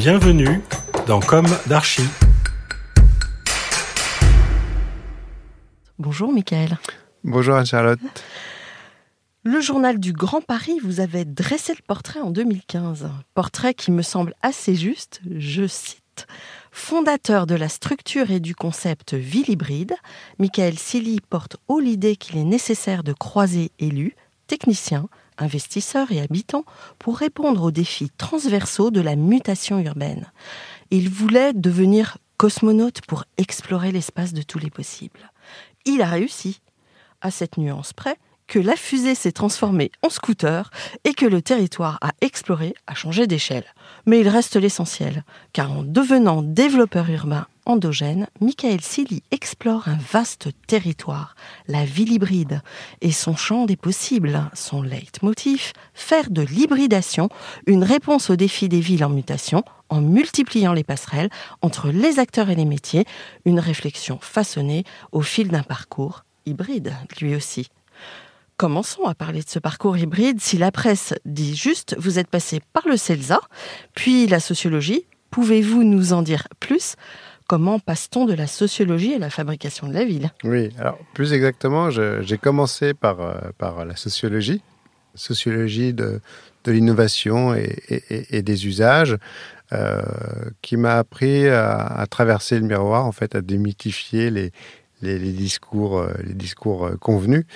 Bienvenue dans Comme d'Archie. Bonjour Michael. Bonjour Anne-Charlotte. Le journal du Grand Paris vous avait dressé le portrait en 2015. Portrait qui me semble assez juste, je cite. Fondateur de la structure et du concept ville hybride, Michael Silly porte haut l'idée qu'il est nécessaire de croiser élus, techniciens, investisseurs et habitants pour répondre aux défis transversaux de la mutation urbaine. Il voulait devenir cosmonaute pour explorer l'espace de tous les possibles. Il a réussi, à cette nuance près que la fusée s'est transformée en scooter et que le territoire à explorer a changé d'échelle. Mais il reste l'essentiel, car en devenant développeur urbain endogène, Michael Silly explore un vaste territoire, la ville hybride, et son champ des possibles, son leitmotiv, faire de l'hybridation une réponse aux défis des villes en mutation, en multipliant les passerelles entre les acteurs et les métiers, une réflexion façonnée au fil d'un parcours hybride, lui aussi. Commençons à parler de ce parcours hybride. Si la presse dit juste, vous êtes passé par le CELSA, puis la sociologie, pouvez-vous nous en dire plus? Comment passe-t-on de la sociologie à la fabrication de la ville? Oui, alors plus exactement, j'ai commencé par, euh, par la sociologie, sociologie de, de l'innovation et, des usages, euh, qui m'a appris à, traverser le miroir, en fait, à démythifier les, les, discours, les discours euh, convenus.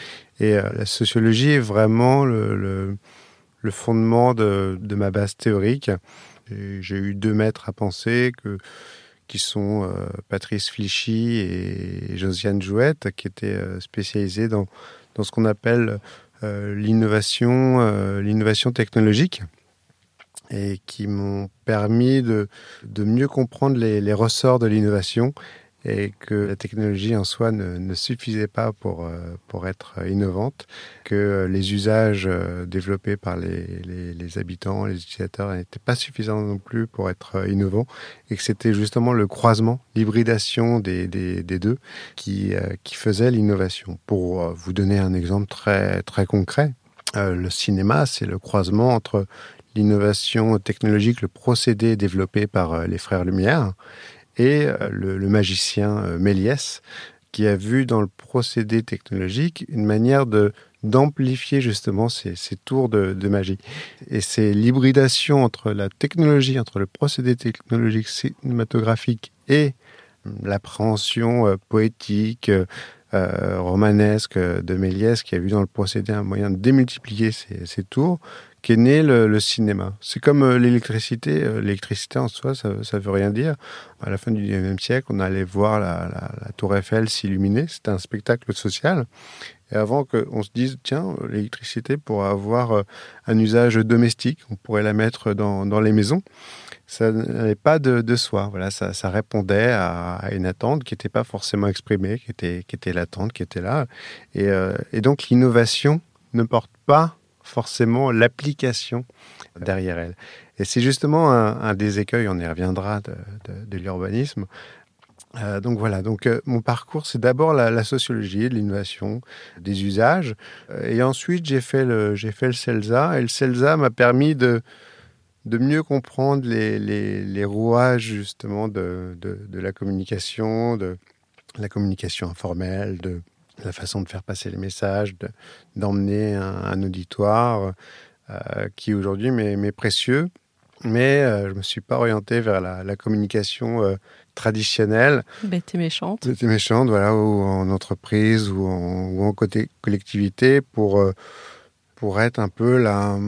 Et la sociologie est vraiment le, le, fondement de, de, ma base théorique. J'ai eu deux maîtres à penser que, qui sont euh, Patrice Flichy et Josiane Jouette, qui étaient spécialisés dans, dans ce qu'on appelle l'innovation, l'innovation technologique et qui m'ont permis de, mieux comprendre les ressorts de l'innovation et que la technologie en soi ne, suffisait pas pour, euh, pour être innovante, que les usages euh, développés par les, les, habitants, les utilisateurs n'étaient pas suffisants non plus pour être euh, innovants, et que c'était justement le croisement, l'hybridation des, des, des, deux qui, qui faisait l'innovation. Pour vous donner un exemple très, très concret, le cinéma, c'est le croisement entre l'innovation technologique, le procédé développé par les frères Lumière, et euh, le, magicien euh, Méliès, qui a vu dans le procédé technologique une manière d'amplifier justement ces, tours de, magie. Et c'est l'hybridation entre la technologie, entre le procédé technologique cinématographique et l'appréhension euh, poétique, romanesque de Méliès qui a vu dans le procédé un moyen de démultiplier ces, tours, qu'est né le, cinéma. C'est comme l'électricité. L'électricité en soi, ça ne veut rien dire. À la fin du XIXe siècle, on allait voir la, tour Eiffel s'illuminer. C'était un spectacle social. Et avant qu'on se dise, tiens, l'électricité pourrait avoir euh, un usage domestique, on pourrait la mettre dans, dans les maisons, ça n'allait pas de, soi. Voilà, ça, répondait à, une attente qui n'était pas forcément exprimée, qui était, qui était latente, qui était là. Et, euh, et donc l'innovation ne porte pas forcément l'application derrière elle. Et c'est justement un, un, des écueils, on y reviendra, de, de, de l'urbanisme, euh, donc voilà, donc euh, mon parcours, c'est d'abord la, sociologie, de l'innovation, des usages, euh, et ensuite j'ai fait le fait le CELSA, et le CELSA m'a permis de de mieux comprendre les, les, rouages justement de, de, la communication, de la communication informelle, de la façon de faire passer les messages, d'emmener un, auditoire qui aujourd'hui m'est précieux mais je je me suis pas orienté vers la, la communication traditionnelle. Bête et méchante. Bête et méchante, voilà, ou en entreprise ou en, ou en côté collectivité pour, euh, pour être un peu la,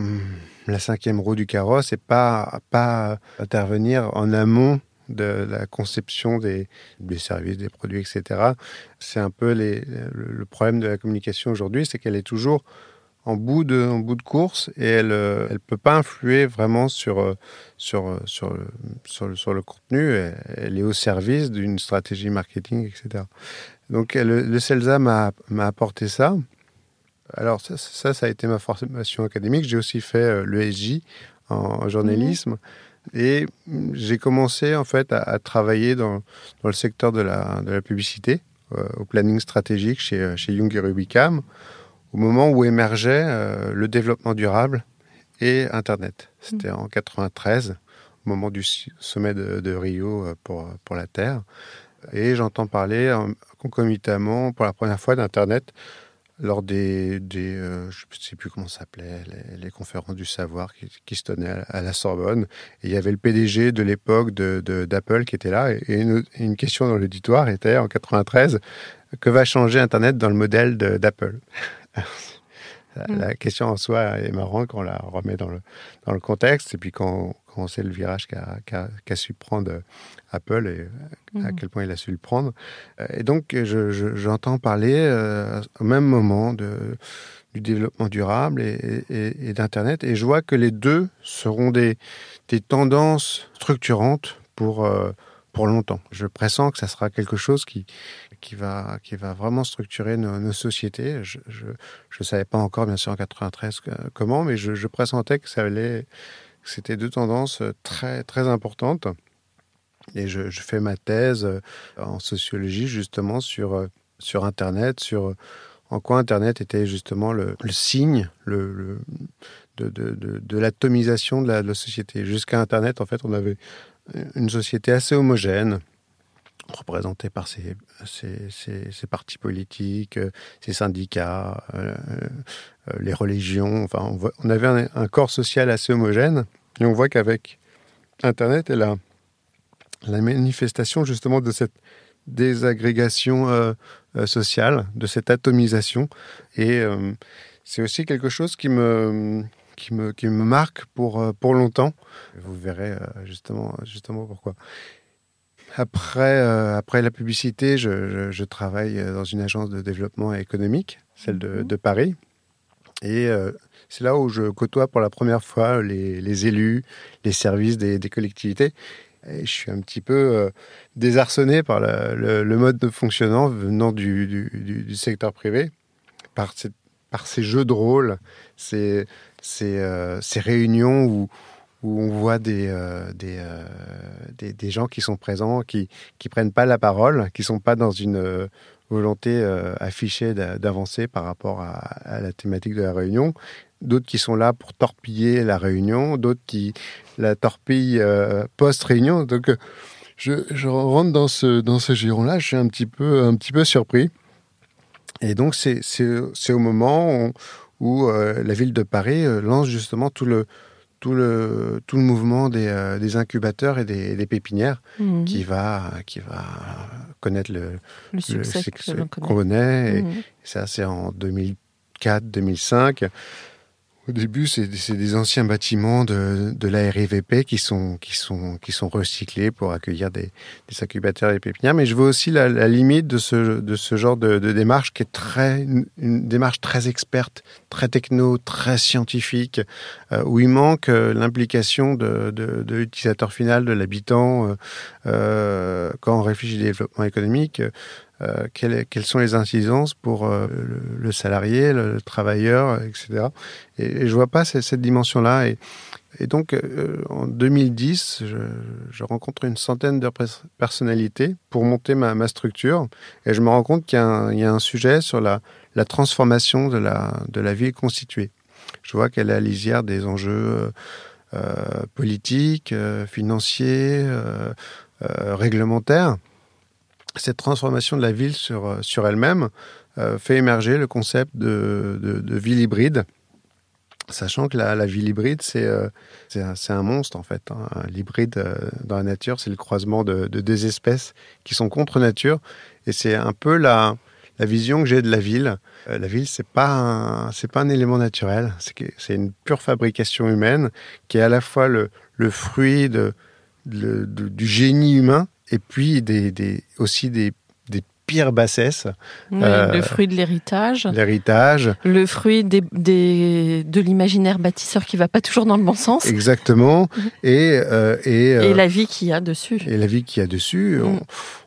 la cinquième roue du carrosse et pas, pas intervenir en amont de la conception des, des services, des produits, etc. C'est un peu le problème de la communication aujourd'hui, c'est qu'elle est toujours en bout de, en bout de course et elle ne euh, peut pas influer vraiment sur, euh, sur, euh, sur, le, sur, le, sur le contenu. Elle, est au service d'une stratégie marketing, etc. Donc le, CELSA m'a apporté ça. Alors ça, ça, a été ma formation académique. J'ai aussi fait l'ESJ en, journalisme. Mmh. Et j'ai commencé en fait à, à, travailler dans, dans le secteur de la, de la publicité, au planning stratégique chez, chez Young et Rubicam au moment où émergeait euh, le développement durable et Internet. C'était en 93, au moment du sommet de, Rio euh, pour, pour la Terre. Et j'entends parler concomitamment pour la première fois d'Internet lors des, des euh, je sais plus comment ça s'appelait, les, conférences du savoir qui, se tenaient à, la Sorbonne. Et il y avait le PDG de l'époque d'Apple qui était là. Et une, une question dans l'auditoire était en 93, que va changer Internet dans le modèle d'Apple? Mm. La question en soi est marrante quand on la remet dans le, dans le contexte et puis quand, quand on sait le virage qu'a su prendre Apple et à mm. quel point il a su le prendre. Et donc, j'entends parler euh, au même moment de, du développement durable et, et, d'Internet et je vois que les deux seront des, des tendances structurantes pour, euh, pour longtemps. Je pressens que ça sera quelque chose qui, qui va, qui va vraiment structurer nos, sociétés. Je ne savais pas encore, bien sûr, en 93 comment, mais je, pressentais que ça allait, c'était deux tendances très, très importantes. Et je, fais ma thèse euh, en sociologie justement sur, euh, sur Internet, sur en quoi Internet était justement le, signe le, de, de, de, l'atomisation de la, de la société. Jusqu'à Internet, en fait, on avait une société assez homogène, représenté par ces, ces, partis politiques, ces syndicats, euh, euh, les religions. Enfin, on, avait un, corps social assez homogène. Et on voit qu'avec Internet et la, la manifestation justement de cette désagrégation euh, sociale, de cette atomisation. Et c'est aussi quelque chose qui me, qui me, qui me marque pour, pour longtemps. Vous verrez justement, justement pourquoi. Après, euh, après la publicité, je, travaille euh, dans une agence de développement économique, celle de, mhm. Paris. Et euh, c'est là où je côtoie pour la première fois les, élus, les services des, collectivités. Et je suis un petit peu désarçonné par le, mode de fonctionnement venant du, du, secteur privé, par, par, ces jeux de rôle, ces, ces, ces réunions où, où on voit des, euh, euh, des, des, gens qui sont présents, qui ne prennent pas la parole, qui ne sont pas dans une euh, volonté affichée d'avancer par rapport à, la thématique de la réunion. D'autres qui sont là pour torpiller la réunion, d'autres qui la torpillent post-réunion. Donc, je, rentre dans ce, dans ce giron-là, je suis un petit peu, un petit peu surpris. Et donc, c'est au moment où la ville de Paris lance justement tout le, tout le, tout le mouvement des, euh, des incubateurs et des, des pépinières Mhm. qui, va, qui va connaître le, le succès qu'on connaît. Et Mhm. ça, c'est en 2004-2005. Au début, c'est des anciens bâtiments de, de la RIVP qui sont, qui, sont, qui sont recyclés pour accueillir des, des incubateurs et pépinières. Mais je vois aussi la, la limite de ce, de ce genre de, de démarche qui est très, une, une démarche très experte, très techno, très scientifique, euh, où il manque euh, l'implication de, de, de l'utilisateur final, de l'habitant. euh, euh, quand on réfléchit au développement économique, euh, quelles, sont les incidences pour euh, le, salarié, le, le travailleur, etc. Et, et je vois pas cette, dimension-là. Et, donc, euh, en 2010, je, rencontre une centaine de pers- personnalités pour monter ma, structure. Et je me rends compte qu'il y, a un- sujet sur la, transformation de la, de ville constituée. Je vois qu'elle est à lisière des enjeux politiques, financiers, réglementaires. Cette transformation de la ville sur, euh, sur elle-même euh, fait émerger le concept de, de, de ville hybride. Sachant que la, la ville hybride, c'est euh, un, un monstre en fait. hein. L'hybride euh, dans la nature, c'est le croisement de, de deux espèces qui sont contre nature. Et c'est un peu la, la vision que j'ai de la ville. Euh, la ville, c'est pas c'est pas un élément naturel. C'est une pure fabrication humaine qui est à la fois le, le fruit de, de- du génie humain et puis des, des, aussi des, des pires bassesses, Oui, Euh, le fruit de l'héritage, l'héritage. le fruit des, des- de l'imaginaire bâtisseur qui va pas toujours dans le bon sens, Exactement. Et, euh, et, et euh, la vie qu'il y a dessus. et la vie qu'il y a dessus. Mm. On,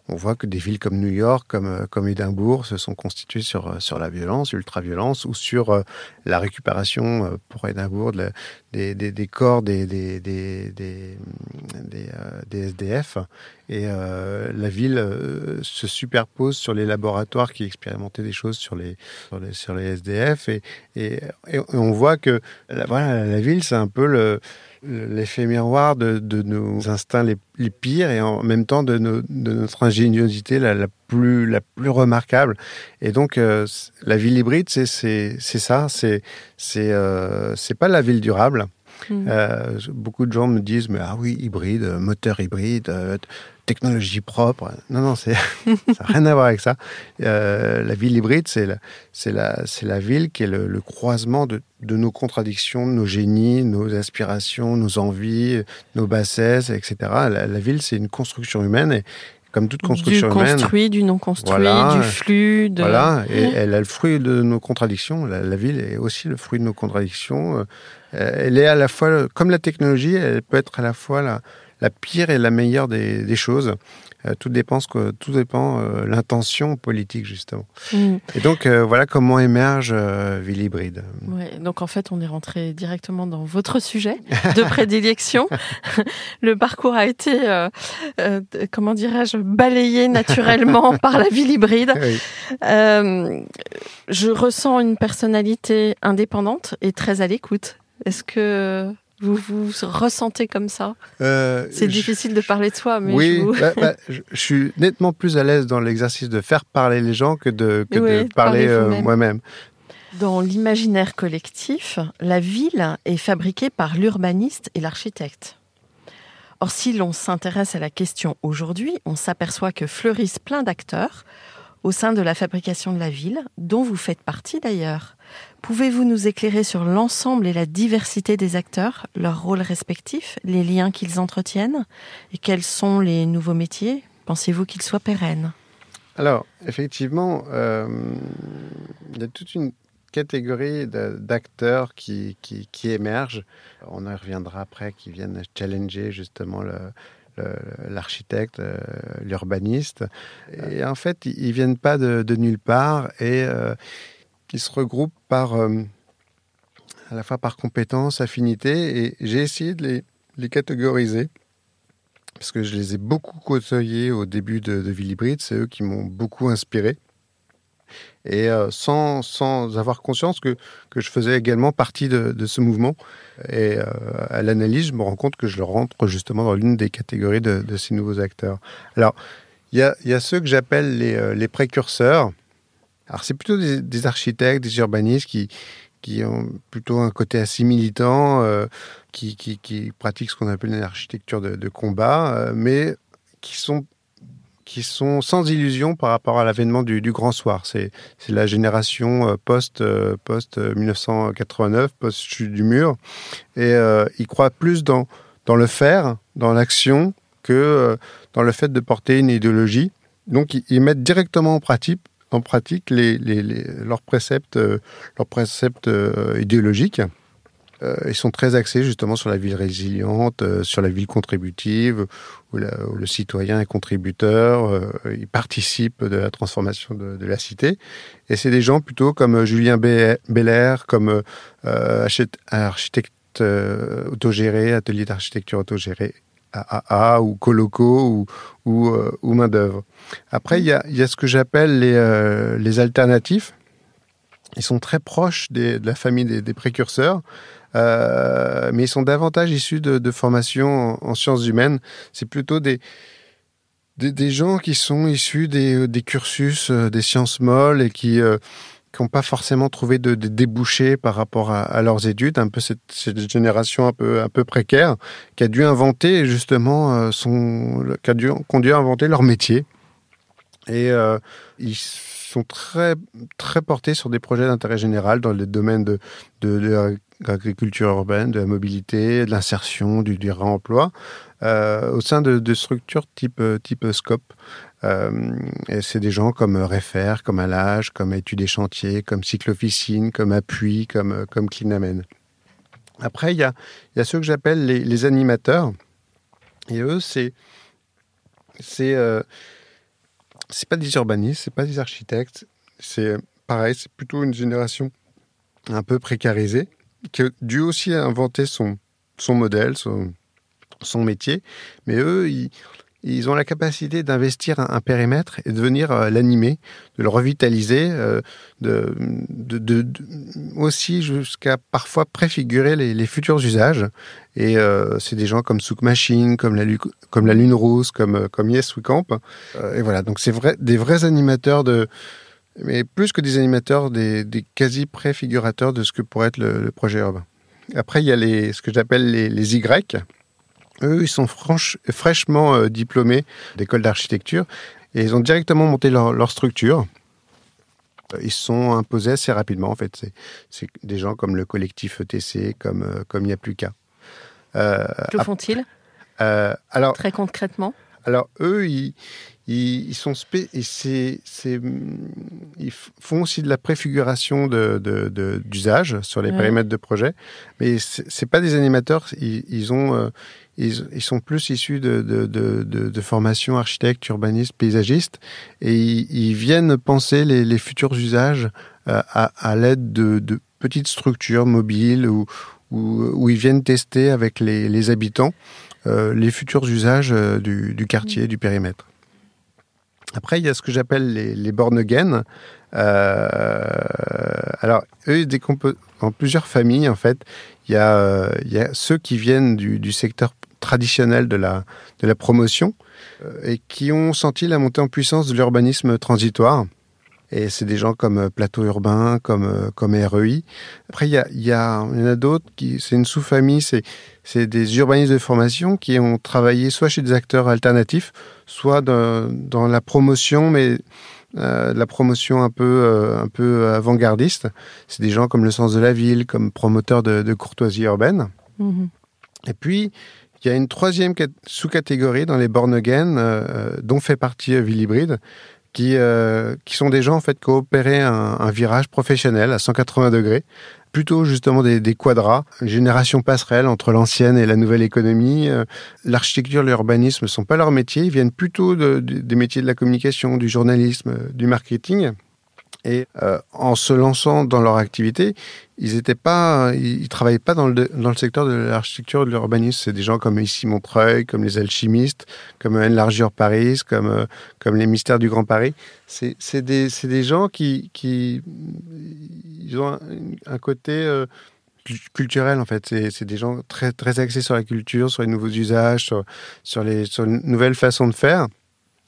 on voit que des villes comme New York, comme, euh, comme Édimbourg, se sont constituées sur, euh, sur la violence, l'ultra-violence, ou sur euh, la récupération pour Édimbourg de des, des, des corps des, des, des, des, des, SDF. Et la ville se superpose sur les laboratoires qui expérimentaient des choses sur les, sur les, sur les SDF. Et, et, et on voit que voilà, la ville, c'est un peu le, l'effet miroir de, de nos instincts les, les pires et en même temps de, nos- de notre ingéniosité la, la plus la plus remarquable et donc euh, la ville hybride c'est c'est c'est ça c'est c'est euh, c'est pas la ville durable Mm. Euh, beaucoup de gens me disent mais ah oui hybride euh, moteur hybride technologie propre non non ça n'a rien à voir avec ça Euh, la ville hybride c'est la ville qui est le, le croisement de de nos contradictions, nos génies, nos aspirations, nos envies, nos bassesses, etc. La, la ville, c'est une construction humaine et comme toute Du construction humaine, construit, du non construit, Voilà. du flux, de... voilà, et elle a le fruit de nos contradictions. La, la ville est aussi le fruit de nos contradictions. Euh, Elle est à la fois, comme la technologie, elle peut être à la fois la, la pire et la meilleure des, des choses. Euh, tout dépend, que, tout dépend euh, l'intention politique justement. Mm. Et donc euh, voilà comment émerge euh, ville hybride. Ouais, donc en fait, on est rentré directement dans votre sujet de prédilection. Le parcours a été, euh, euh, comment dirais-je, balayé naturellement par la ville hybride. Oui. Euh, je ressens une personnalité indépendante et très à l'écoute. Est-ce que vous vous ressentez comme ça Euh, C'est difficile de parler de soi, mais oui, je vous... bah, bah, je, je suis nettement plus à l'aise dans l'exercice de faire parler les gens que de, que Oui, de de parler parler euh, moi-même. Dans l'imaginaire collectif, la ville est fabriquée par l'urbaniste et l'architecte. Or, si l'on s'intéresse à la question aujourd'hui, on s'aperçoit que fleurissent plein d'acteurs au sein de la fabrication de la ville, dont vous faites partie d'ailleurs. Pouvez-vous nous éclairer sur l'ensemble et la diversité des acteurs, leurs rôles respectifs, les liens qu'ils entretiennent et quels sont les nouveaux métiers? Pensez-vous qu'ils soient pérennes? Alors, effectivement, euh, il y a toute une catégorie d'acteurs qui, qui, émergent. On y reviendra après, qui viennent challenger justement l'architecte, euh, l'urbaniste. Et en fait, ils ils viennent pas de, de nulle part et euh, ils se regroupent par, euh, à la fois par compétences, affinités. Et j'ai essayé de les, les catégoriser parce que je les ai beaucoup côtoyés au début de, de Ville Hybride. C'est eux qui m'ont beaucoup inspiré. Et euh, sans, sans avoir conscience que, que je faisais également partie de, de ce mouvement. Et euh, à l'analyse, je me rends compte que je rentre justement dans l'une des catégories de, de ces nouveaux acteurs. Alors, il y a, y a ceux que j'appelle les, les précurseurs. Alors, c'est plutôt des, architectes, des urbanistes qui, qui ont plutôt un côté assez militant, qui, qui, qui, pratiquent ce qu'on appelle une architecture de, combat, mais qui sont qui sont sans illusion par rapport à l'avènement du, grand soir. C'est la génération post, post 1989, post chute du mur, et ils croient plus dans dans le faire, dans l'action, que dans le fait de porter une idéologie. Donc, ils mettent directement en pratique, en pratique leurs préceptes, leurs préceptes idéologiques. Euh, ils sont très axés justement sur la ville résiliente, euh, sur la ville contributive, où, le citoyen est contributeur, euh, il participe de la transformation de, la cité. Et c'est des gens plutôt comme Julien Belair, comme architecte autogéré, atelier d'architecture autogéré, AAA ou Coloco ou, ou, ou main-d'œuvre. Après, il y a, y a, ce que j'appelle les, les alternatifs. Ils sont très proches de la famille des, précurseurs. Euh, mais ils sont davantage issus de, de formations en, sciences humaines. C'est plutôt des, des, gens qui sont issus des, cursus euh, des sciences molles et qui euh, n'ont pas forcément trouvé de, débouchés par rapport à, leurs études, un peu cette, génération un peu, précaire, qui a dû inventer justement euh, son, qui a dû, qui inventer leur métier. Et euh, ils sont très, très portés sur des projets d'intérêt général dans le domaine de, l'agriculture urbaine, de la mobilité, de l'insertion, du réemploi, euh, au sein de, structures type, type SCOPE. Euh, c'est des gens comme Refer, comme Alage, comme Études et Chantiers, comme Cyclofficine, comme Appui, comme, comme Clinamen. Après, il y a, y a ceux que j'appelle les, animateurs. Et eux, c'est. C'est. Euh, pas des urbanistes, c'est pas des architectes. C'est pareil, c'est plutôt une génération un peu précarisée qui a dû aussi inventer son, son modèle, son, son métier. Mais eux, ils, ont la capacité d'investir un, périmètre et de venir euh, l'animer, de le revitaliser, euh, de, aussi jusqu'à parfois préfigurer les, futurs usages. Et euh, c'est des gens comme Souk Machine, comme la, Lune Rose, comme, comme Yes We Camp. Et voilà, donc c'est vrai, des vrais animateurs de mais plus que des animateurs, des, des quasi-préfigurateurs de ce que pourrait être le, projet urbain. Après, il y a ce que j'appelle les Y. Eux, ils sont franche, fraîchement euh, diplômés d'école d'architecture et ils ont directement monté leur, leur, structure. Ils se sont imposés assez rapidement, en fait. C'est des gens comme le collectif ETC, comme, euh, comme il n'y a plus qu'à. Euh, que font-ils? Euh, alors, Très concrètement Alors, eux, ils, ils, sont spé et c'est, c'est, ils font aussi de la préfiguration de, de, de d'usage sur les ouais. périmètres de projet, mais c'est, pas des animateurs. Ils, ils ont, euh, ils, ils, sont plus issus de, de, de, de formation architecte, urbaniste, paysagiste, et ils, viennent penser les, les futurs usages euh, à, à l'aide de, petites structures mobiles ou où, où, ils viennent tester avec les, les habitants les futurs usages euh, du, du quartier, du périmètre. Après, il y a ce que j'appelle les, les born again. Euh, alors, eux, ils décomposent en plusieurs familles, en fait. Il y a, euh, il y a ceux qui viennent du, du, secteur traditionnel de la, de la promotion euh, et qui ont senti la montée en puissance de l'urbanisme transitoire. Et c'est des gens comme Plateau Urbain, comme, comme REI. Après, il y, a, il y, a, il y en a d'autres qui, c'est une sous-famille, c'est, c'est des urbanistes de formation qui ont travaillé soit chez des acteurs alternatifs, soit de, dans la promotion, mais euh, la promotion un peu, euh, un peu avant-gardiste. C'est des gens comme le sens de la ville, comme promoteurs de, de courtoisie urbaine. Mmh. Et puis, il y a une troisième sous-catégorie dans les born again, euh, dont fait partie Ville Hybride, qui, euh, qui sont des gens en fait qui ont opéré un, un, virage professionnel à 180 degrés, plutôt justement des, des quadras, génération passerelle entre l'ancienne et la nouvelle économie. Euh, L'architecture, l'urbanisme ne sont pas leurs métiers, ils viennent plutôt de, de, des métiers de la communication, du journalisme, du marketing. Et euh, en se lançant dans leur activité, ils étaient pas, ils travaillaient pas dans le dans le secteur de l'architecture de l'urbanisme. C'est des gens comme ici Montreuil, comme les alchimistes, comme Enlargir Paris, comme euh, comme les mystères du Grand Paris. C'est c'est des c'est des gens qui qui ils ont un, côté euh, culturel en fait. C'est des gens très très axés sur la culture, sur les nouveaux usages, sur sur les sur les nouvelles façons de faire.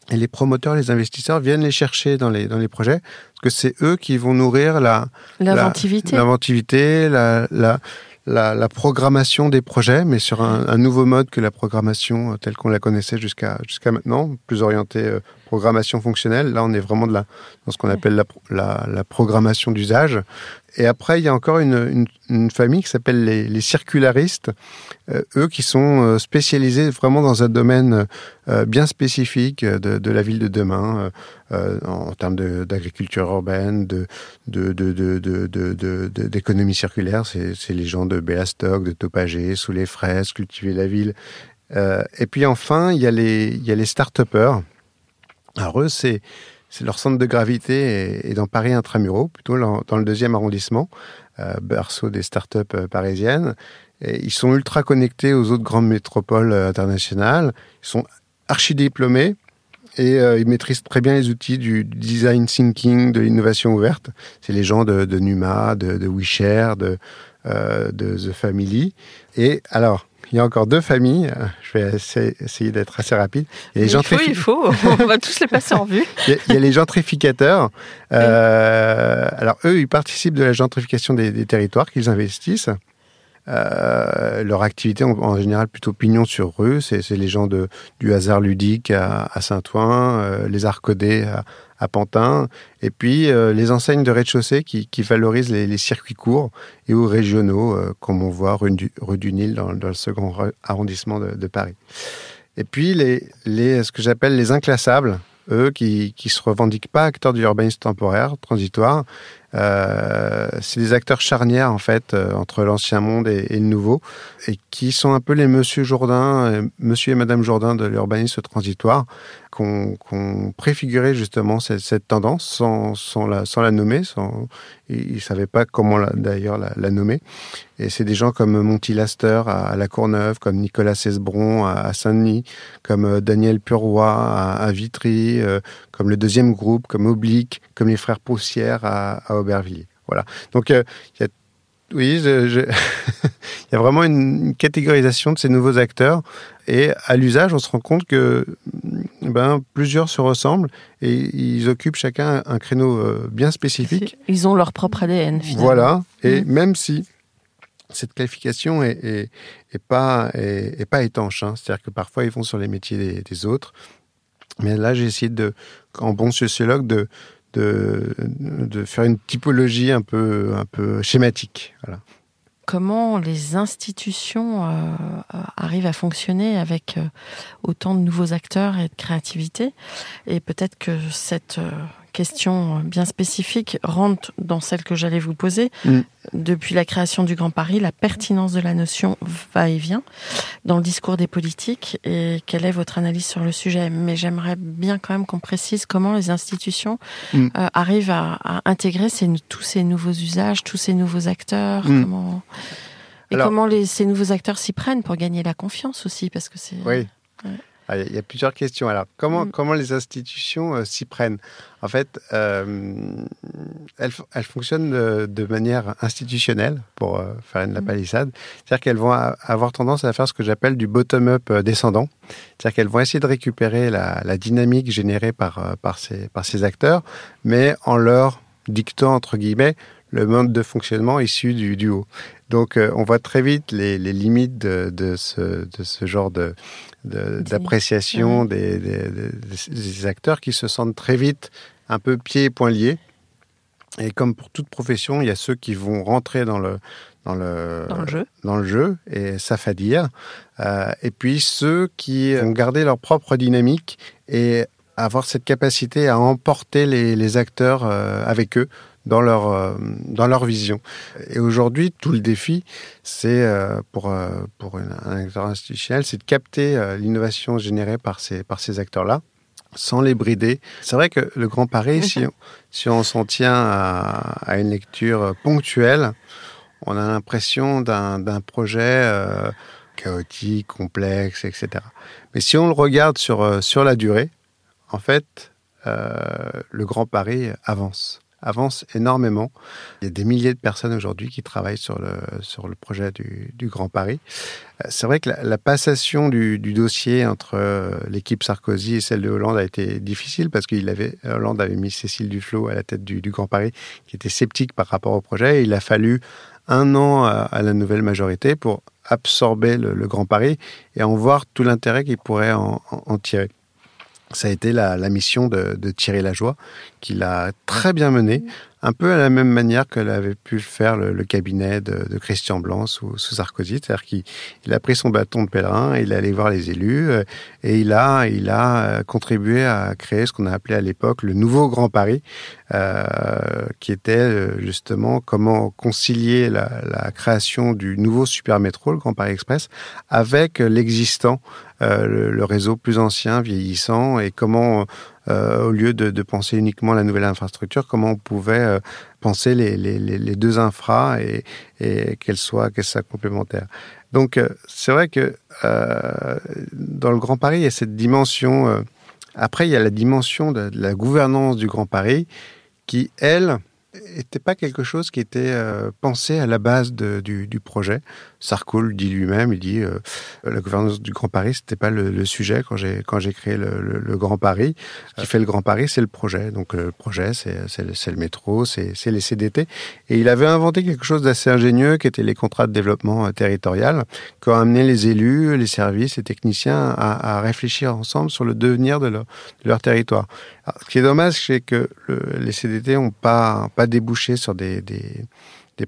Et les promoteurs, les investisseurs viennent les chercher dans les, dans les projets, parce que c'est eux qui vont nourrir la... L'inventivité. L'inventivité, la, la, la, la, programmation des projets, mais sur un, un, nouveau mode que la programmation telle qu'on la connaissait jusqu'à jusqu'à maintenant, plus orientée euh, programmation fonctionnelle. Là, on est vraiment de la, dans ce qu'on appelle la, la, programmation d'usage. Et après, il y a encore une, une, famille qui s'appelle les, les, circularistes, euh, eux qui sont euh, spécialisés vraiment dans un domaine euh, bien spécifique de, la ville de demain, en, termes d'agriculture urbaine, de, de, de, d'économie circulaire. C'est les gens de Béastock, de Topager, sous les fraises, cultiver la ville. et puis enfin, il y a les, il y a les start-upers alors eux, c'est leur centre de gravité est, dans Paris intramuros, plutôt dans le deuxième arrondissement, euh, berceau des startups euh, parisiennes. Et ils sont ultra connectés aux autres grandes métropoles euh, internationales. Ils sont archi diplômés et ils maîtrisent très bien les outils du design thinking, de l'innovation ouverte. C'est les gens de, de Numa, de, de de, de The Family. Et alors, il y a encore deux familles. Je vais essayer d'être assez rapide. Il, les il, faut, il faut, on va tous les passer en vue. il, y a, il, y a, les gentrificateurs. Euh, alors eux, ils participent de la gentrification des, des territoires qu'ils investissent. Euh, leur activité en, en, général plutôt pignon sur rue, c'est les gens de, du hasard ludique à, à Saint-Ouen, euh, les arcodés à, à Pantin, et puis euh, les enseignes de rez-de-chaussée qui, valorisent les, circuits courts et ou régionaux, euh, comme on voit rue du, du Nil dans, le second arrondissement de, Paris. Et puis ce que j'appelle les inclassables, eux qui qui se revendiquent pas acteurs de l'urbanisme temporaire, transitoire. Euh, c'est des acteurs charnières en fait euh, entre l'ancien monde et, et, le nouveau, et qui sont un peu les Monsieur Jourdain, euh, Monsieur et Madame Jourdain de l'urbanisme transitoire, qu'on qu préfigurait justement cette, cette tendance sans, sans, la, sans la nommer. Sans, ils ne savaient pas comment d'ailleurs la, nommer. Et c'est des gens comme Monty Laster à, La Courneuve, comme Nicolas Cesbron à, Saint-Denis, comme euh, Daniel Puroy à, Vitry, euh, comme le deuxième groupe, comme Oblique, comme les frères Poussière à, Aubervilliers. Voilà. Donc il euh, y a oui, je, je... il y a vraiment une, catégorisation de ces nouveaux acteurs et à l'usage, on se rend compte que ben, plusieurs se ressemblent et ils occupent chacun un créneau euh, bien spécifique. Ils ont leur propre ADN finalement. Voilà, et mmh. même si cette qualification est, est, est pas, est, est, pas étanche, hein. c'est-à-dire que parfois ils vont sur les métiers des, des autres, mais là j'ai essayé de, en bon sociologue, de, de, faire une typologie un peu, un peu schématique. Comment les institutions euh, arrivent à fonctionner avec euh, autant de nouveaux acteurs et de créativité? Et peut-être que cette euh, question bien spécifique rentre dans celle que j'allais vous poser. Mm. Depuis la création du Grand Paris, la pertinence de la notion va et vient dans le discours des politiques et quelle est votre analyse sur le sujet. Mais j'aimerais bien quand même qu'on précise comment les institutions mm. euh, arrivent à, à intégrer ces, tous ces nouveaux usages, tous ces nouveaux acteurs. Mm. Comment... Et Alors, comment les, ces nouveaux acteurs s'y prennent pour gagner la confiance aussi parce que c'est... Oui. Ouais. Ah, il y a plusieurs questions. Alors, comment, mmh. comment les institutions euh, s'y prennent? En fait, euh, elles, elles, fonctionnent de, de, manière institutionnelle, pour euh, faire une la palissade. C'est-à-dire qu'elles vont avoir tendance à faire ce que j'appelle du bottom-up descendant. C'est-à-dire qu'elles vont essayer de récupérer la, la dynamique générée par, par, ces, par ces acteurs, mais en leur dictant, entre guillemets, le mode de fonctionnement issu du, du haut. Donc, euh, on voit très vite les, les limites de, de, ce, de ce genre de, d'appréciation de, des, des, des, acteurs qui se sentent très vite un peu pieds et poings liés. Et comme pour toute profession, il y a ceux qui vont rentrer dans le, dans le, dans le jeu, dans le jeu et s'affadir. Euh, et puis ceux qui vont garder leur propre dynamique et avoir cette capacité à emporter les, les acteurs euh, avec eux dans leur, euh, dans leur vision. Et aujourd'hui, tout le défi, c'est euh, pour, euh, pour une, un acteur institutionnel, c'est de capter l'innovation générée par ces, par ces acteurs-là sans les brider. C'est vrai que le Grand Paris, si on, si on s'en tient à, à, une lecture ponctuelle, on a l'impression d'un projet chaotique, complexe, etc. Mais si on le regarde sur, sur la durée, en fait, le Grand Paris avance avance énormément. Il y a des milliers de personnes aujourd'hui qui travaillent sur le, sur le projet du, Grand Paris. Euh, c'est vrai que la, passation du, dossier entre euh, l'équipe Sarkozy et celle de Hollande a été difficile parce qu'il avait Hollande avait mis Cécile Duflot à la tête du, Grand Paris, qui était sceptique par rapport au projet. Et il a fallu un an à, la nouvelle majorité pour absorber le, Grand Paris et en voir tout l'intérêt qu'il pourrait en tirer ça a été la, mission de, de, Thierry Lajoie, qu'il a très bien mené, un peu à la même manière que l'avait pu faire le, le cabinet de, de, Christian Blanc sous, sous Sarkozy, c'est-à-dire qu'il il a pris son bâton de pèlerin, il est allé voir les élus euh, et il a, il a euh, contribué à créer ce qu'on a appelé à l'époque le nouveau Grand Paris, euh, qui était euh, justement comment concilier la, la, création du nouveau super métro, le Grand Paris Express, avec l'existant, euh, le, le, réseau plus ancien, vieillissant, et comment euh, au lieu de, de, penser uniquement la nouvelle infrastructure, comment on pouvait euh, penser les, les, les, deux infras et, et qu'elles soient, qu'elles soient complémentaires. Donc euh, c'est vrai que euh, dans le Grand Paris, il y a cette dimension. Euh, après, il y a la dimension de la gouvernance du Grand Paris qui, elle, n'était pas quelque chose qui était euh, pensé à la base de, du, du, projet. Sarko le dit lui-même, il dit euh, la gouvernance du Grand Paris, c'était pas le, le, sujet quand j'ai quand j'ai créé le, le, le, Grand Paris. Ce qui fait le Grand Paris, c'est le projet. Donc le projet, c'est le, le, métro, c'est les CDT. Et il avait inventé quelque chose d'assez ingénieux, qui était les contrats de développement euh, territorial, qui ont amené les élus, les services, les techniciens à, à réfléchir ensemble sur le devenir de leur, de leur territoire. Ce qui est dommage, c'est que les CDT n'ont pas, débouché sur des,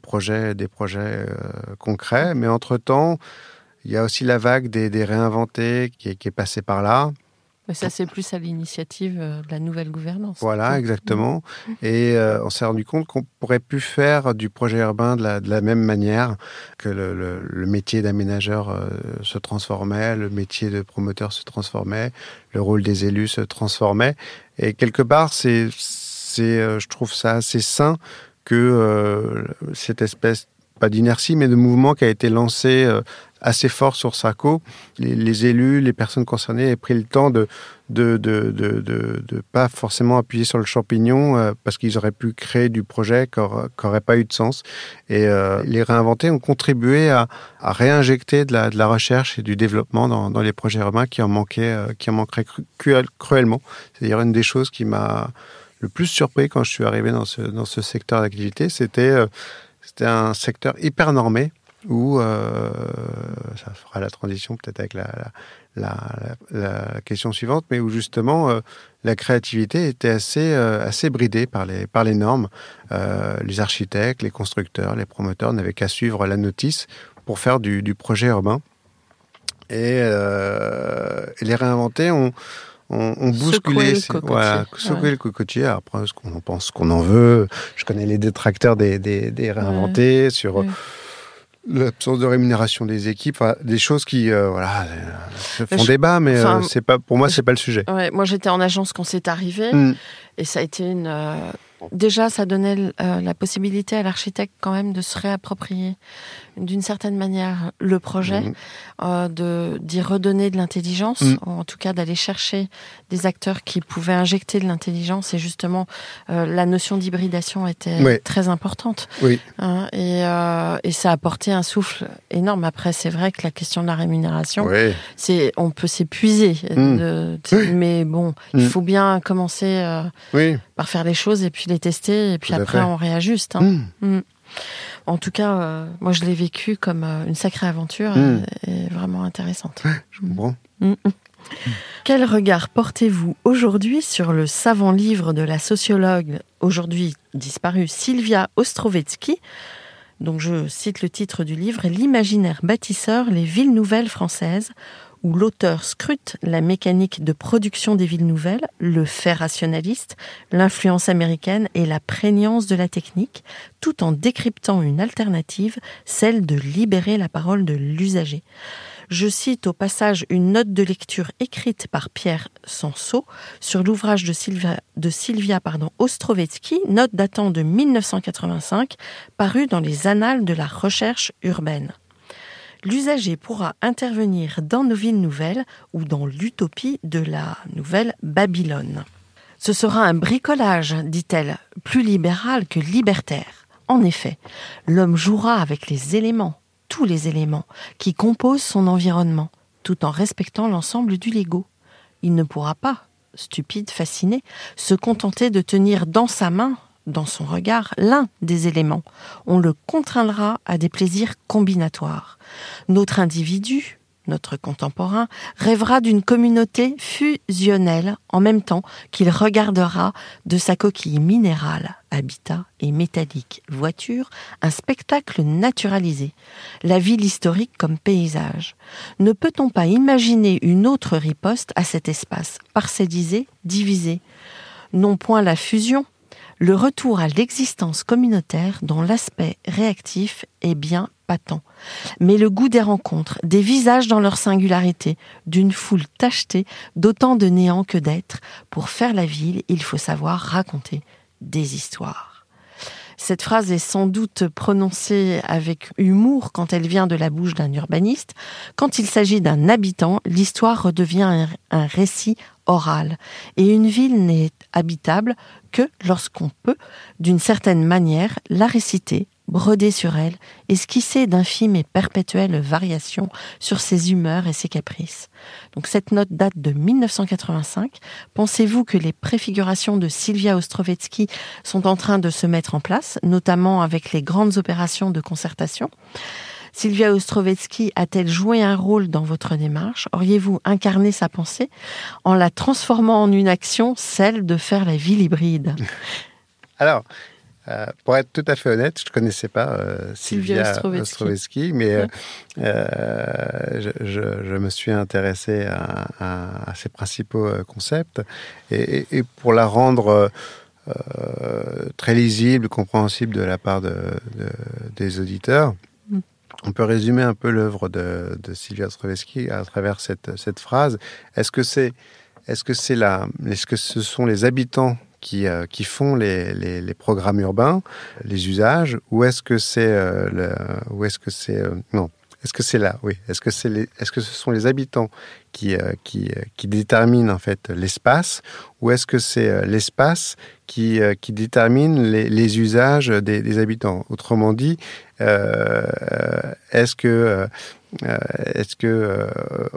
projets, euh, concrets, mais entre-temps, il y a aussi la vague des, réinventés qui est passée par là. Mais ça, c'est plus à l'initiative euh, de la nouvelle gouvernance. Voilà, exactement. Et euh, on s'est rendu compte qu'on pourrait plus faire du projet urbain de la, de la même manière que le, le, le métier d'aménageur euh, se transformait, le métier de promoteur se transformait, le rôle des élus se transformait. Et quelque part, c'est, euh, je trouve ça assez sain que cette espèce pas d'inertie, mais de mouvement qui a été lancé assez fort sur Saco. Les, élus, les personnes concernées aient pris le temps de de, de, de, de, pas forcément appuyer sur le champignon euh, parce qu'ils auraient pu créer du projet qui n'aurait pas eu de sens. Et euh, les réinventer ont contribué à, à réinjecter de la, de la recherche et du développement dans, dans les projets urbains qui en manquaient, euh, qui en manqueraient cru, cruellement. C'est d'ailleurs une des choses qui m'a le plus surpris quand je suis arrivé dans ce, dans ce secteur d'activité, c'était euh, c'était un secteur hyper normé où euh, ça fera la transition peut-être avec la, la, la, la, question suivante, mais où justement euh, la créativité était assez euh, assez bridée par les par les normes. Euh, les architectes, les constructeurs, les promoteurs n'avaient qu'à suivre la notice pour faire du, du projet urbain et, et les réinventer ont on, on bousculait, voilà, secouer ouais. le cocotier. Après, ce qu'on en pense, qu'on en veut. Je connais les détracteurs des, des, des réinventés ouais. sur ouais. L'absence de rémunération des équipes, des choses qui, euh, voilà, se font je, débat, mais euh, c'est pas, pour moi, c'est pas le sujet. moi, j'étais en agence quand c'est arrivé, mm. et ça a été une. Euh, déjà, ça donnait euh, la possibilité à l'architecte quand même de se réapproprier d'une certaine manière le projet, mmh. euh, de d'y redonner de l'intelligence, mmh. en tout cas d'aller chercher des acteurs qui pouvaient injecter de l'intelligence. Et justement, euh, la notion d'hybridation était oui. très importante. Oui. Hein, et, euh, et, ça a apporté un souffle énorme. Après, c'est vrai que la question de la rémunération, oui. c'est on peut s'épuiser, mmh. mais bon, il faut bien commencer euh, par faire les choses et puis les tester et puis après on réajuste. Hein. En tout cas, euh, moi, je l'ai vécu comme euh, une sacrée aventure mmh. et, et, vraiment intéressante. Je comprends. Mmh. Quel regard portez-vous aujourd'hui sur le savant livre de la sociologue, aujourd'hui disparue, Sylvia Ostrovetsky? Donc je cite le titre du livre, L'imaginaire bâtisseur, les villes nouvelles françaises, où l'auteur scrute la mécanique de production des villes nouvelles, le fait rationaliste, l'influence américaine et la prégnance de la technique, tout en décryptant une alternative, celle de libérer la parole de l'usager. Je cite au passage une note de lecture écrite par Pierre Sanso sur l'ouvrage de Sylvia, pardon, Ostrovetsky, note datant de 1985, parue dans les Annales de la recherche urbaine l'usager pourra intervenir dans nos villes nouvelles ou dans l'utopie de la nouvelle Babylone. Ce sera un bricolage, dit-elle, plus libéral que libertaire. En effet, l'homme jouera avec les éléments, tous les éléments, qui composent son environnement, tout en respectant l'ensemble du Lego. Il ne pourra pas, stupide, fasciné, se contenter de tenir dans sa main, dans son regard, l'un des éléments. On le contraindra à des plaisirs combinatoires. Notre individu, notre contemporain, rêvera d'une communauté fusionnelle en même temps qu'il regardera de sa coquille minérale, habitat et métallique, voiture, un spectacle naturalisé, la ville historique comme paysage. Ne peut-on pas imaginer une autre riposte à cet espace, parcellisé, divisé? Non point la fusion, le retour à l'existence communautaire dont l'aspect réactif est bien mais le goût des rencontres, des visages dans leur singularité, d'une foule tachetée d'autant de néant que d'être, pour faire la ville, il faut savoir raconter des histoires. Cette phrase est sans doute prononcée avec humour quand elle vient de la bouche d'un urbaniste. Quand il s'agit d'un habitant, l'histoire redevient un, récit oral. Et une ville n'est habitable que lorsqu'on peut, d'une certaine manière, la réciter, broder sur elle, esquisser d'infimes et perpétuelles variations sur ses humeurs et ses caprices. Donc cette note date de 1985. Pensez-vous que les préfigurations de Sylvia Ostrovetsky sont en train de se mettre en place, notamment avec les grandes opérations de concertation? Sylvia Ostrovetsky a-t-elle joué un rôle dans votre démarche? Auriez-vous incarné sa pensée en la transformant en une action, celle de faire la ville hybride? Alors, euh, pour être tout à fait honnête, je ne connaissais pas euh, Sylvia, Ostrovetsky, mais euh, euh je, je, je, me suis intéressé à, à, à ses principaux concepts. Et, et, pour la rendre très lisible, compréhensible de la part de, de, des auditeurs, mm. on peut résumer un peu l'œuvre de, de Sylvia Ostrovetsky à travers cette, cette phrase. Est-ce que c'est est-ce que c'est la, est-ce que ce sont les habitants qui, euh, qui font les, programmes urbains, les usages, ou est-ce que c'est euh, est-ce que euh, non est-ce que c'est là Oui. Est-ce que c'est est-ce que ce sont les habitants qui déterminent en fait l'espace, ou est-ce que c'est l'espace qui détermine les, usages des, habitants? Autrement dit, est-ce que est-ce que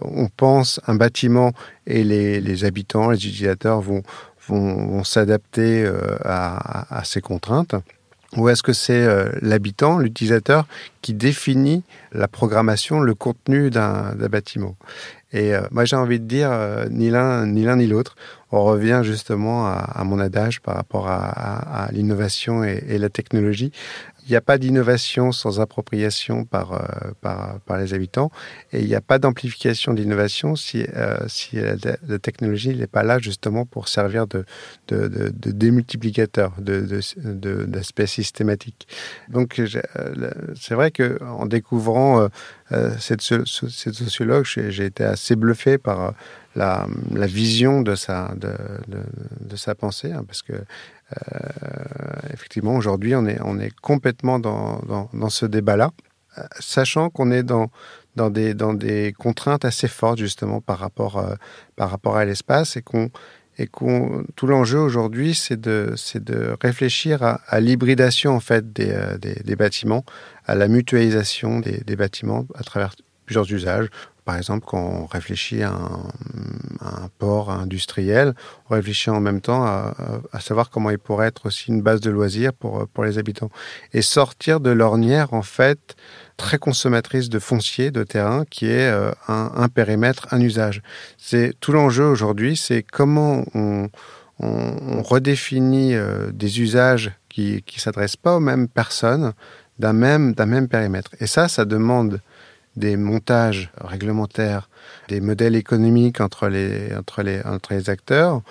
on pense un bâtiment et les habitants, les utilisateurs vont vont, s'adapter euh, à, ces contraintes. Ou est-ce que c'est euh, l'habitant, l'utilisateur, qui définit la programmation, le contenu d'un bâtiment? Et euh, moi, j'ai envie de dire ni l'un ni l'autre. On revient justement à, mon adage par rapport à, à l'innovation et, et, la technologie il n'y a pas d'innovation sans appropriation par, euh, par, les habitants et il n'y a pas d'amplification d'innovation si, euh, si la, technologie n'est pas là justement pour servir de, de, de, de démultiplicateur, d'aspect de, systématique. Donc euh, c'est vrai qu'en découvrant cette, sociologue, j'ai été assez bluffé par la, vision de sa, de, de, de sa pensée, hein, parce que effectivement, aujourd'hui, on est, complètement dans, ce débat-là, euh, sachant qu'on est dans, des, contraintes assez fortes, justement, par rapport, euh, à l'espace, et qu'on tout l'enjeu aujourd'hui, c'est de, réfléchir à, l'hybridation en fait euh, des, bâtiments, à la mutualisation des, des bâtiments à travers plusieurs usages. Par exemple, quand on réfléchit à un, port industriel, on réfléchit en même temps à, savoir comment il pourrait être aussi une base de loisirs pour, pour les habitants. Et sortir de l'ornière, en fait, très consommatrice de foncier, de terrain, qui est euh, un, périmètre, un usage. C'est tout l'enjeu aujourd'hui, c'est comment on redéfinit euh, des usages qui ne s'adressent pas aux mêmes personnes d'un même, d'un même périmètre. Et ça, ça demande des montages réglementaires, des modèles économiques entre les, entre les, entre les acteurs,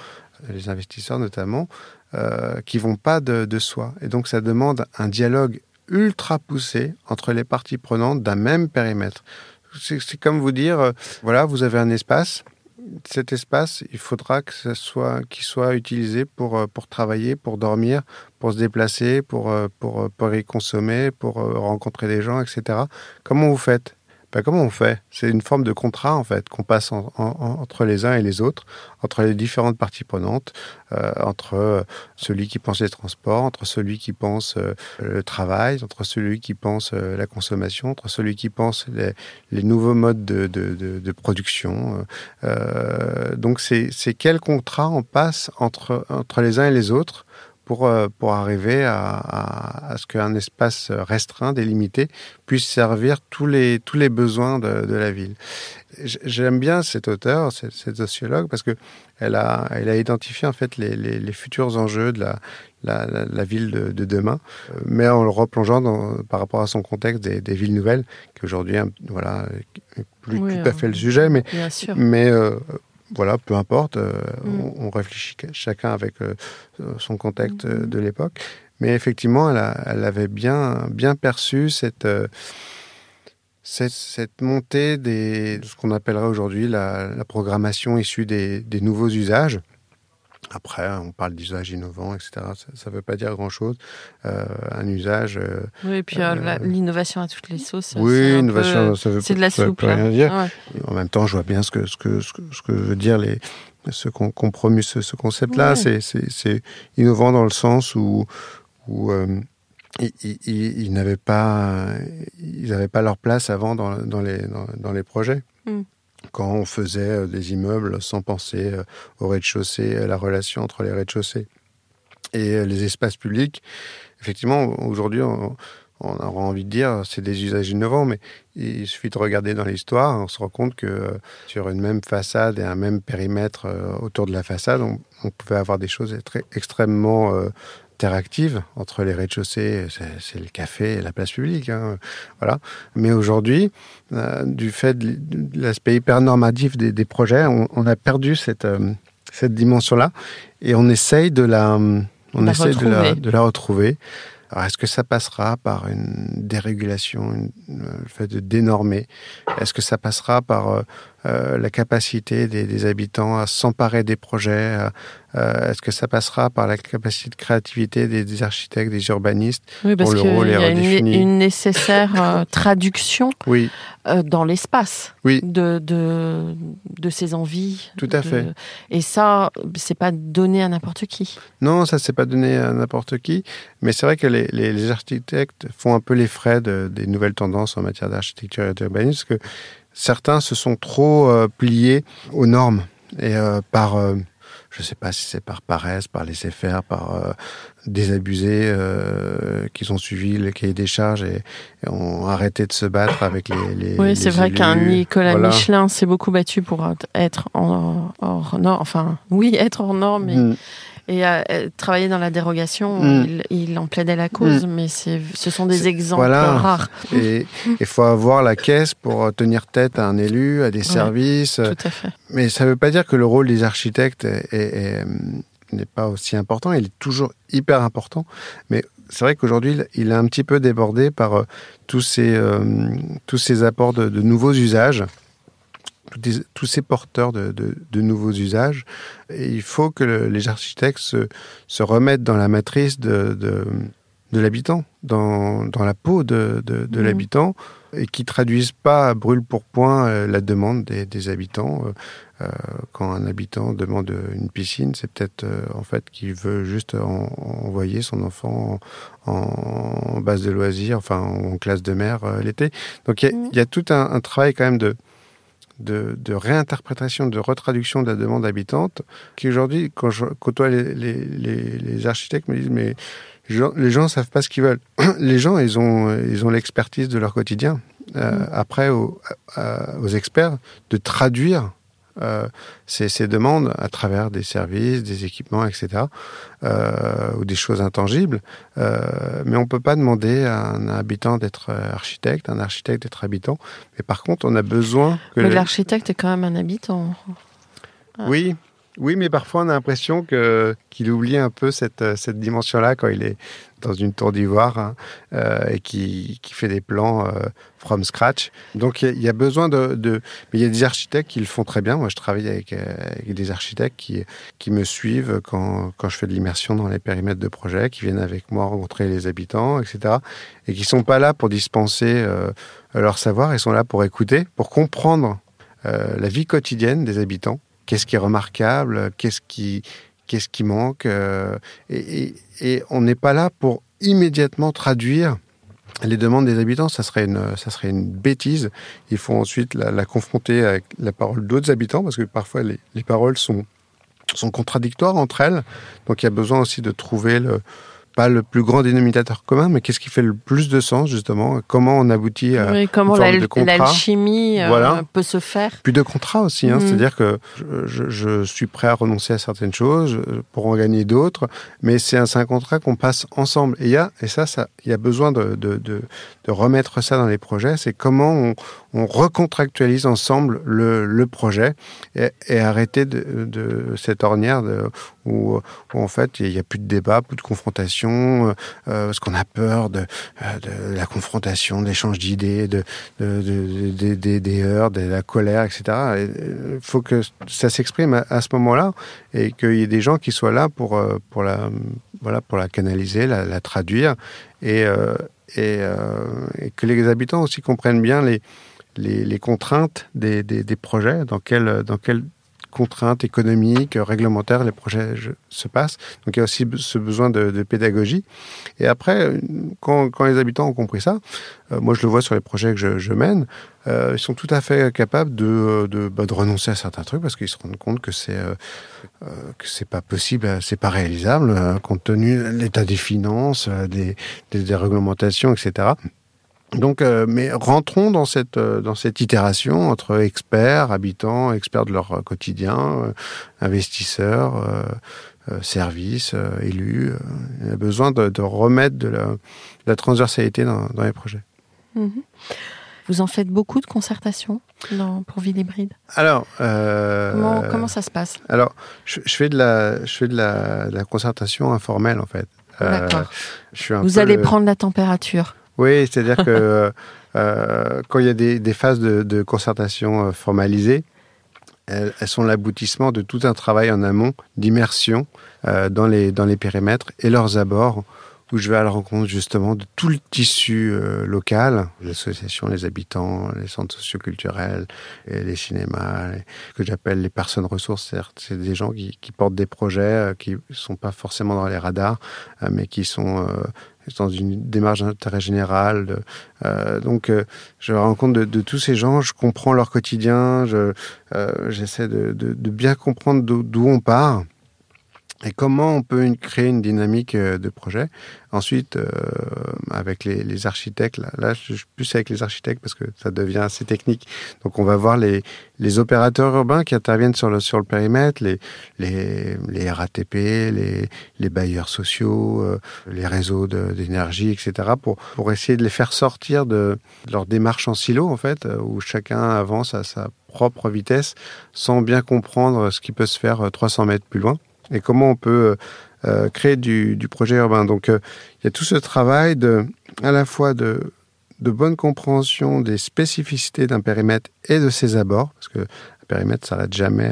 les investisseurs notamment, euh, qui vont pas de, soi. Et donc ça demande un dialogue ultra poussé entre les parties prenantes d'un même périmètre. C'est comme vous dire, euh, voilà, vous avez un espace, cet espace, il faudra que ce soit, qu'il soit utilisé pour, euh, pour travailler, pour dormir, pour se déplacer, pour, euh, pour, pour y consommer, pour rencontrer des gens, etc. Comment vous faites? Bah, comment on fait? C'est une forme de contrat en fait qu'on passe entre les uns et les autres, entre les différentes parties prenantes, euh, entre celui qui pense les transports, entre celui qui pense euh, le travail, entre celui qui pense euh, la consommation, entre celui qui pense les, nouveaux modes de, de production. donc c'est quel contrat on passe entre, entre les uns et les autres pour, euh, pour arriver à, à, ce qu'un espace restreint, délimité, puisse servir tous les, tous les besoins de, de la ville. J'aime bien cet auteur, cette, sociologue, parce que elle a, elle a identifié en fait les, les, les futurs enjeux de la, la, la, ville de, de, demain, mais en le replongeant dans, par rapport à son contexte des, des villes nouvelles, qui aujourd'hui, voilà, plus tout à fait le sujet, mais, mais euh, voilà, peu importe, euh, mm. on, réfléchit chacun avec euh, son contexte euh, de l'époque. Mais effectivement, elle, avait bien, bien perçu cette, cette, montée des, de ce qu'on appellerait aujourd'hui la, programmation issue des, des nouveaux usages. Après, on parle d'usage innovant, etc. Ça ne veut pas dire grand-chose. Euh, un usage. Euh, oui, et puis euh, l'innovation à toutes les sauces. Oui, l'innovation, ça veut, c'est de la soupe. Rien dire. En même temps, je vois bien ce que ce que ce que, veut dire les ceux qu ce, ce concept-là. C'est innovant dans le sens où où ils, n'avaient pas ils n'avaient pas leur place avant dans, dans les dans, les projets. Mm quand on faisait euh, des immeubles sans penser euh, au rez-de-chaussée, à la relation entre les rez-de-chaussée et euh, les espaces publics. Effectivement, aujourd'hui, on, aura envie de dire c'est des usages innovants, mais il suffit de regarder dans l'histoire, on se rend compte que sur une même façade et un même périmètre autour de la façade, on, pouvait avoir des choses extrêmement interactive entre les rez-de-chaussée, c'est le café et la place publique. Hein, voilà. Mais aujourd'hui, euh, du fait de l'aspect hyper normatif des, projets, on, a perdu cette, euh, cette dimension-là et on essaye de la, on essaye de la, de la retrouver. Alors, est-ce que ça passera par une dérégulation, le fait de dénormer? Est-ce que ça passera par euh, euh, la capacité des, habitants à s'emparer des projets euh, Est-ce que ça passera par la capacité de créativité des, architectes, des urbanistes Oui, parce qu'il y a une, nécessaire traduction oui. dans l'espace oui. de, de, de, ces envies. Tout à fait. Et ça, c'est pas donné à n'importe qui. Non, ça, c'est pas donné à n'importe qui. Mais c'est vrai que les, les, architectes font un peu les frais des nouvelles tendances en matière d'architecture et d'urbanisme, parce que certains se sont trop euh, pliés aux normes et euh, par euh, je ne sais pas si c'est par paresse, par laisser-faire, par désabusés euh, qui ont suivi le cahier des charges et, ont arrêté de se battre avec les. les oui, c'est vrai qu'un Nicolas Michelin s'est beaucoup battu pour être en, hors norme. Enfin, oui, être hors norme. Mais... Mm et à, travailler dans la dérogation, mm. il, en plaidait la cause, mm. mais ce sont des exemples rares. Et il faut avoir la caisse pour tenir tête à un élu, à des services. Tout à fait. Mais ça ne veut pas dire que le rôle des architectes n'est pas aussi important. Il est toujours hyper important, mais c'est vrai qu'aujourd'hui, il est un petit peu débordé par euh, tous ces, euh, tous ces apports de, de nouveaux usages tous ces porteurs de, nouveaux usages. Et il faut que les architectes se, remettent dans la matrice de, de l'habitant, dans, la peau de, mmh. l'habitant, et qui traduisent pas brûle pour point euh, la demande des, habitants. Euh, euh, quand un habitant demande une piscine, c'est peut-être en fait qu'il veut juste envoyer son enfant en, base de loisirs, enfin en classe de mer l'été. Donc il y, a mmh. tout un travail quand même de, de, réinterprétation, de retraduction de la demande habitante, qui aujourd'hui, quand je côtoie les, architectes, me disent mais les gens ne savent pas ce qu'ils veulent. Les gens, ils ont ils ont l'expertise de leur quotidien. Euh, mm. Après, aux, aux, experts de traduire euh, ces, demandes à travers des services, des équipements, etc., euh, ou des choses intangibles. Euh, mais on ne peut pas demander à un habitant d'être architecte, un architecte d'être habitant. Mais par contre, on a besoin que... Mais l'architecte est quand même un habitant. Oui, Oui, mais parfois on a l'impression que qu'il oublie un peu cette, cette dimension-là quand il est dans une tour d'ivoire hein, euh, et qui, qui, fait des plans euh, from scratch. Donc il y, a besoin de, de, Mais il y a des architectes qui le font très bien. Moi, je travaille avec, euh, avec des architectes qui, qui me suivent quand, quand je fais de l'immersion dans les périmètres de projet, qui viennent avec moi rencontrer les habitants, etc. Et qui sont pas là pour dispenser leur savoir, ils sont là pour écouter, pour comprendre la vie quotidienne des habitants qu'est-ce qui est remarquable, qu'est-ce qui, qu'est-ce qui manque. Euh, et, on n'est pas là pour immédiatement traduire les demandes des habitants, ça serait une, ça serait une bêtise. Il faut ensuite la, la confronter avec la parole d'autres habitants, parce que parfois les, les paroles sont, sont contradictoires entre elles. Donc il y a besoin aussi de trouver le, pas le plus grand dénominateur commun, mais qu'est-ce qui fait le plus de sens justement? Comment on aboutit à oui, comment l'alchimie euh, peut se faire Puis de contrat aussi, hein, mm. c'est-à-dire que je, je, suis prêt à renoncer à certaines choses pour en gagner d'autres, mais c'est un, un, contrat qu'on passe ensemble. Et, y a, et ça, ça, il y a besoin de, de, de, de remettre ça dans les projets. C'est comment on, on recontractualise ensemble le, projet et, arrêter de, cette ornière où, en fait il n'y a plus de débat, plus de confrontation, euh, euh parce qu'on a peur de, euh, la confrontation, de d'idées, de, de, de, de, des heurts, de la colère, etc. Il faut que ça s'exprime à, ce moment-là et qu'il y ait des gens qui soient là pour, pour, la, voilà, pour la canaliser, la, traduire et que les habitants aussi comprennent bien les les, les contraintes des, des, des, projets, dans quelles dans quelle contraintes économiques, réglementaires les projets se passent. Donc il y a aussi ce besoin de, de pédagogie. Et après, quand, quand, les habitants ont compris ça, euh, moi je le vois sur les projets que je, je mène, euh, ils sont tout à fait capables de, de, bah, de, renoncer à certains trucs parce qu'ils se rendent compte que c'est euh, euh que c'est pas possible, c'est pas réalisable euh, compte tenu de l'état des finances, des, des, des réglementations, etc. Donc, euh, mais rentrons dans cette euh, dans cette itération entre experts, habitants, experts de leur quotidien, euh, investisseurs, services, élus. il y a besoin de, de remettre de la, de la transversalité dans, dans, les projets. Mmh. Vous en faites beaucoup de concertations dans, pour Ville Hybride? Alors, comment, comment, ça se passe? Alors, je, je, fais de la je fais de la, de la concertation informelle en fait. D'accord. Vous allez le... prendre la température. Oui, c'est-à-dire que euh, quand il y a des, phases de, concertation euh, formalisées, elles, sont l'aboutissement de tout un travail en amont d'immersion euh, dans, les, dans les périmètres et leurs abords, où je vais à la rencontre justement de tout le tissu euh, local, les associations, les habitants, les centres socioculturels, et les cinémas, et, que j'appelle les personnes ressources. C'est des gens qui, portent des projets euh, qui ne sont pas forcément dans les radars, euh, mais qui sont dans une démarche d'intérêt général. Euh, donc, euh, je rencontre de, de, tous ces gens, je comprends leur quotidien, j'essaie je, euh, de, bien comprendre d'où on part et comment on peut créer une dynamique euh, de projet? Ensuite, euh, avec les, les, architectes, là, là, je suis plus avec les architectes parce que ça devient assez technique. Donc, on va voir les, les opérateurs urbains qui interviennent sur le, sur le périmètre, les, les, les RATP, les, les bailleurs sociaux, euh, les réseaux d'énergie, etc., pour, pour essayer de les faire sortir de, de leur démarche en silo, en fait, euh, où chacun avance à sa propre vitesse sans bien comprendre ce qui peut se faire 300 euh, mètres plus loin et comment on peut euh, créer du, projet urbain. Donc, euh, il y a tout ce travail à la fois de, bonne compréhension des spécificités d'un périmètre et de ses abords, parce que un périmètre s'arrête jamais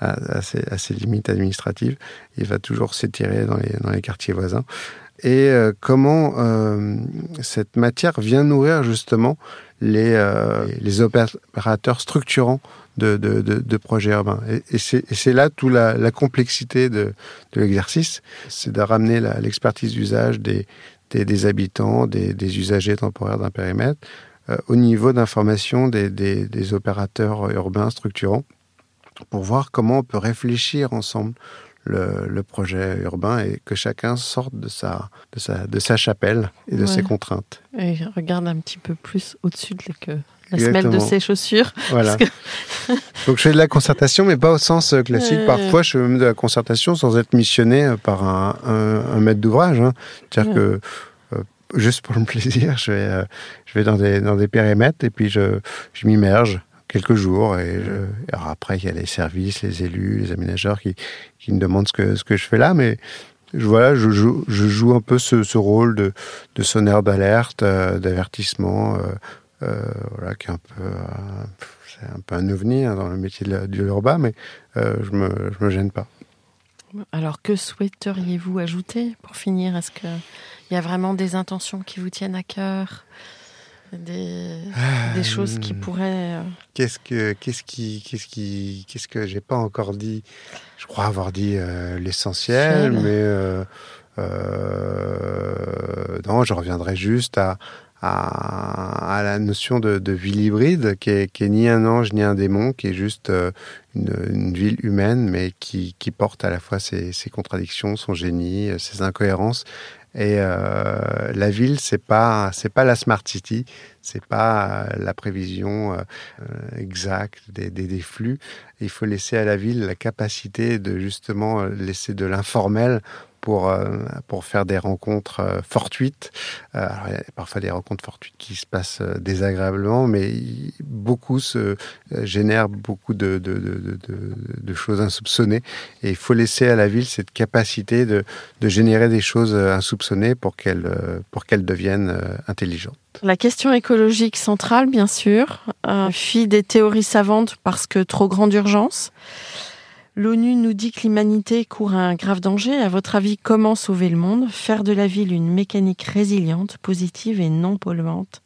à, ses, limites administratives, il va toujours s'étirer dans les, quartiers voisins. Et euh, comment euh, cette matière vient nourrir justement les, euh, les opérateurs structurants de, projets urbains. Et, c'est là toute la, complexité de, l'exercice, c'est de ramener l'expertise d'usage des, habitants, des, usagers temporaires d'un périmètre, euh, au niveau d'information des opérateurs urbains structurants, pour voir comment on peut réfléchir ensemble le, le, projet urbain et que chacun sorte de sa, de sa, de sa chapelle et de ouais. ses contraintes. Et regarde un petit peu plus au-dessus de que la semelle de ses chaussures. Voilà. Que... Donc je fais de la concertation, mais pas au sens euh, classique. Euh... Parfois, je fais même de la concertation sans être missionné euh, par un, un, un maître d'ouvrage. Hein. C'est-à-dire ouais. que euh, juste pour le plaisir, je vais, euh, je vais dans, des, dans des périmètres et puis je, je m'immerge quelques jours. Et après, il y a les services, les élus, les aménageurs qui, qui me demandent ce que, ce que je fais là. Mais je, voilà, je joue, un peu ce, ce rôle de, de sonneur d'alerte, euh, d'avertissement, euh, euh, voilà, qui est un peu, c'est un peu un ovni hein, dans le métier de, de l'urbain, mais je me, je me gêne pas. Alors, que souhaiteriez-vous ajouter pour finir? Est-ce qu'il y a vraiment des intentions qui vous tiennent à cœur? Des, des, choses qui pourraient. Qu'est-ce que qu'est-ce qui qu'est-ce qui qu'est-ce que j'ai pas encore dit? Je crois avoir dit euh, l'essentiel, mais euh, euh, non, je reviendrai juste à à, à la notion de, de ville hybride, qui est, qui est, ni un ange ni un démon, qui est juste une, une ville humaine, mais qui, qui porte à la fois ses, ses contradictions, son génie, ses incohérences, et euh, la ville, c'est pas c'est pas la smart city, c'est pas la prévision euh, exacte des, des, des, flux. Il faut laisser à la ville la capacité de justement laisser de l'informel pour, euh, pour faire des rencontres euh, fortuites. Euh, il y a parfois des rencontres fortuites qui se passent désagréablement, mais beaucoup se génèrent beaucoup de, de, choses insoupçonnées. Et il faut laisser à la ville cette capacité de, générer des choses insoupçonnées pour qu'elles qu'elles deviennent intelligentes. La question écologique centrale, bien sûr, euh, fuit des théories savantes parce que trop grande urgence. L'ONU nous dit que l'humanité court un grave danger. À votre avis, comment sauver le monde? Faire de la ville une mécanique résiliente, positive et non polluante?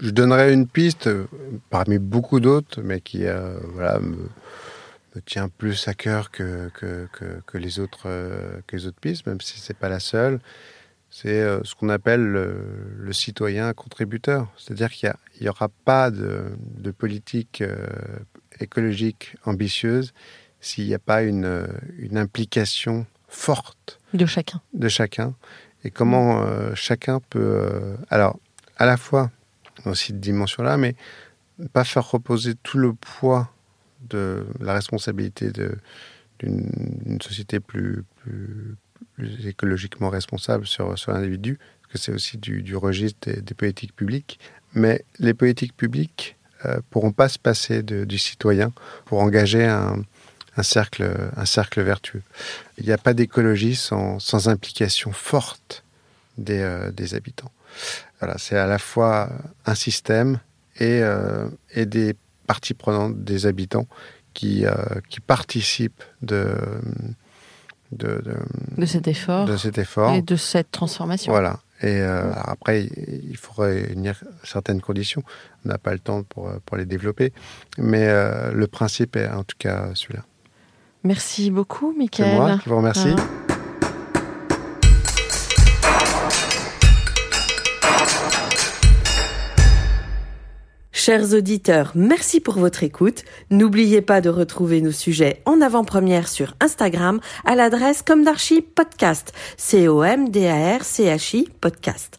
Je donnerais une piste euh, parmi beaucoup d'autres, mais qui euh, me, tient plus à cœur que, que, les, autres, euh, que les autres pistes, même si ce n'est pas la seule. C'est ce qu'on appelle le, citoyen contributeur. C'est-à-dire qu'il n'y aura pas de, politique écologique ambitieuse s'il n'y a pas une, une, implication forte de chacun. De chacun. Et comment euh, chacun peut, euh, alors, à la fois dans cette dimension-là, mais pas faire reposer tout le poids de la responsabilité d'une société plus, plus, plus, écologiquement responsable sur, sur l'individu, parce que c'est aussi du, du registre des, des, politiques publiques. Mais les politiques publiques euh, pourront pas se passer de, du citoyen pour engager un, un cercle, un cercle vertueux. Il n'y a pas d'écologie sans, sans, implication forte des, euh, des habitants. Voilà, c'est à la fois un système et, euh, et des parties prenantes des habitants qui, euh, qui participent de, de, de, de, cet effort, de cet effort et de cette transformation. Voilà. Et euh, après, il faudrait réunir certaines conditions. On n'a pas le temps pour, pour les développer. Mais euh, le principe est en tout cas celui-là. Merci beaucoup, Michael. C'est moi qui vous remercie. Ah. Chers auditeurs, merci pour votre écoute. N'oubliez pas de retrouver nos sujets en avant-première sur Instagram à l'adresse comme d'archi podcast. C-O-M-D-A-R-C-H-I podcast.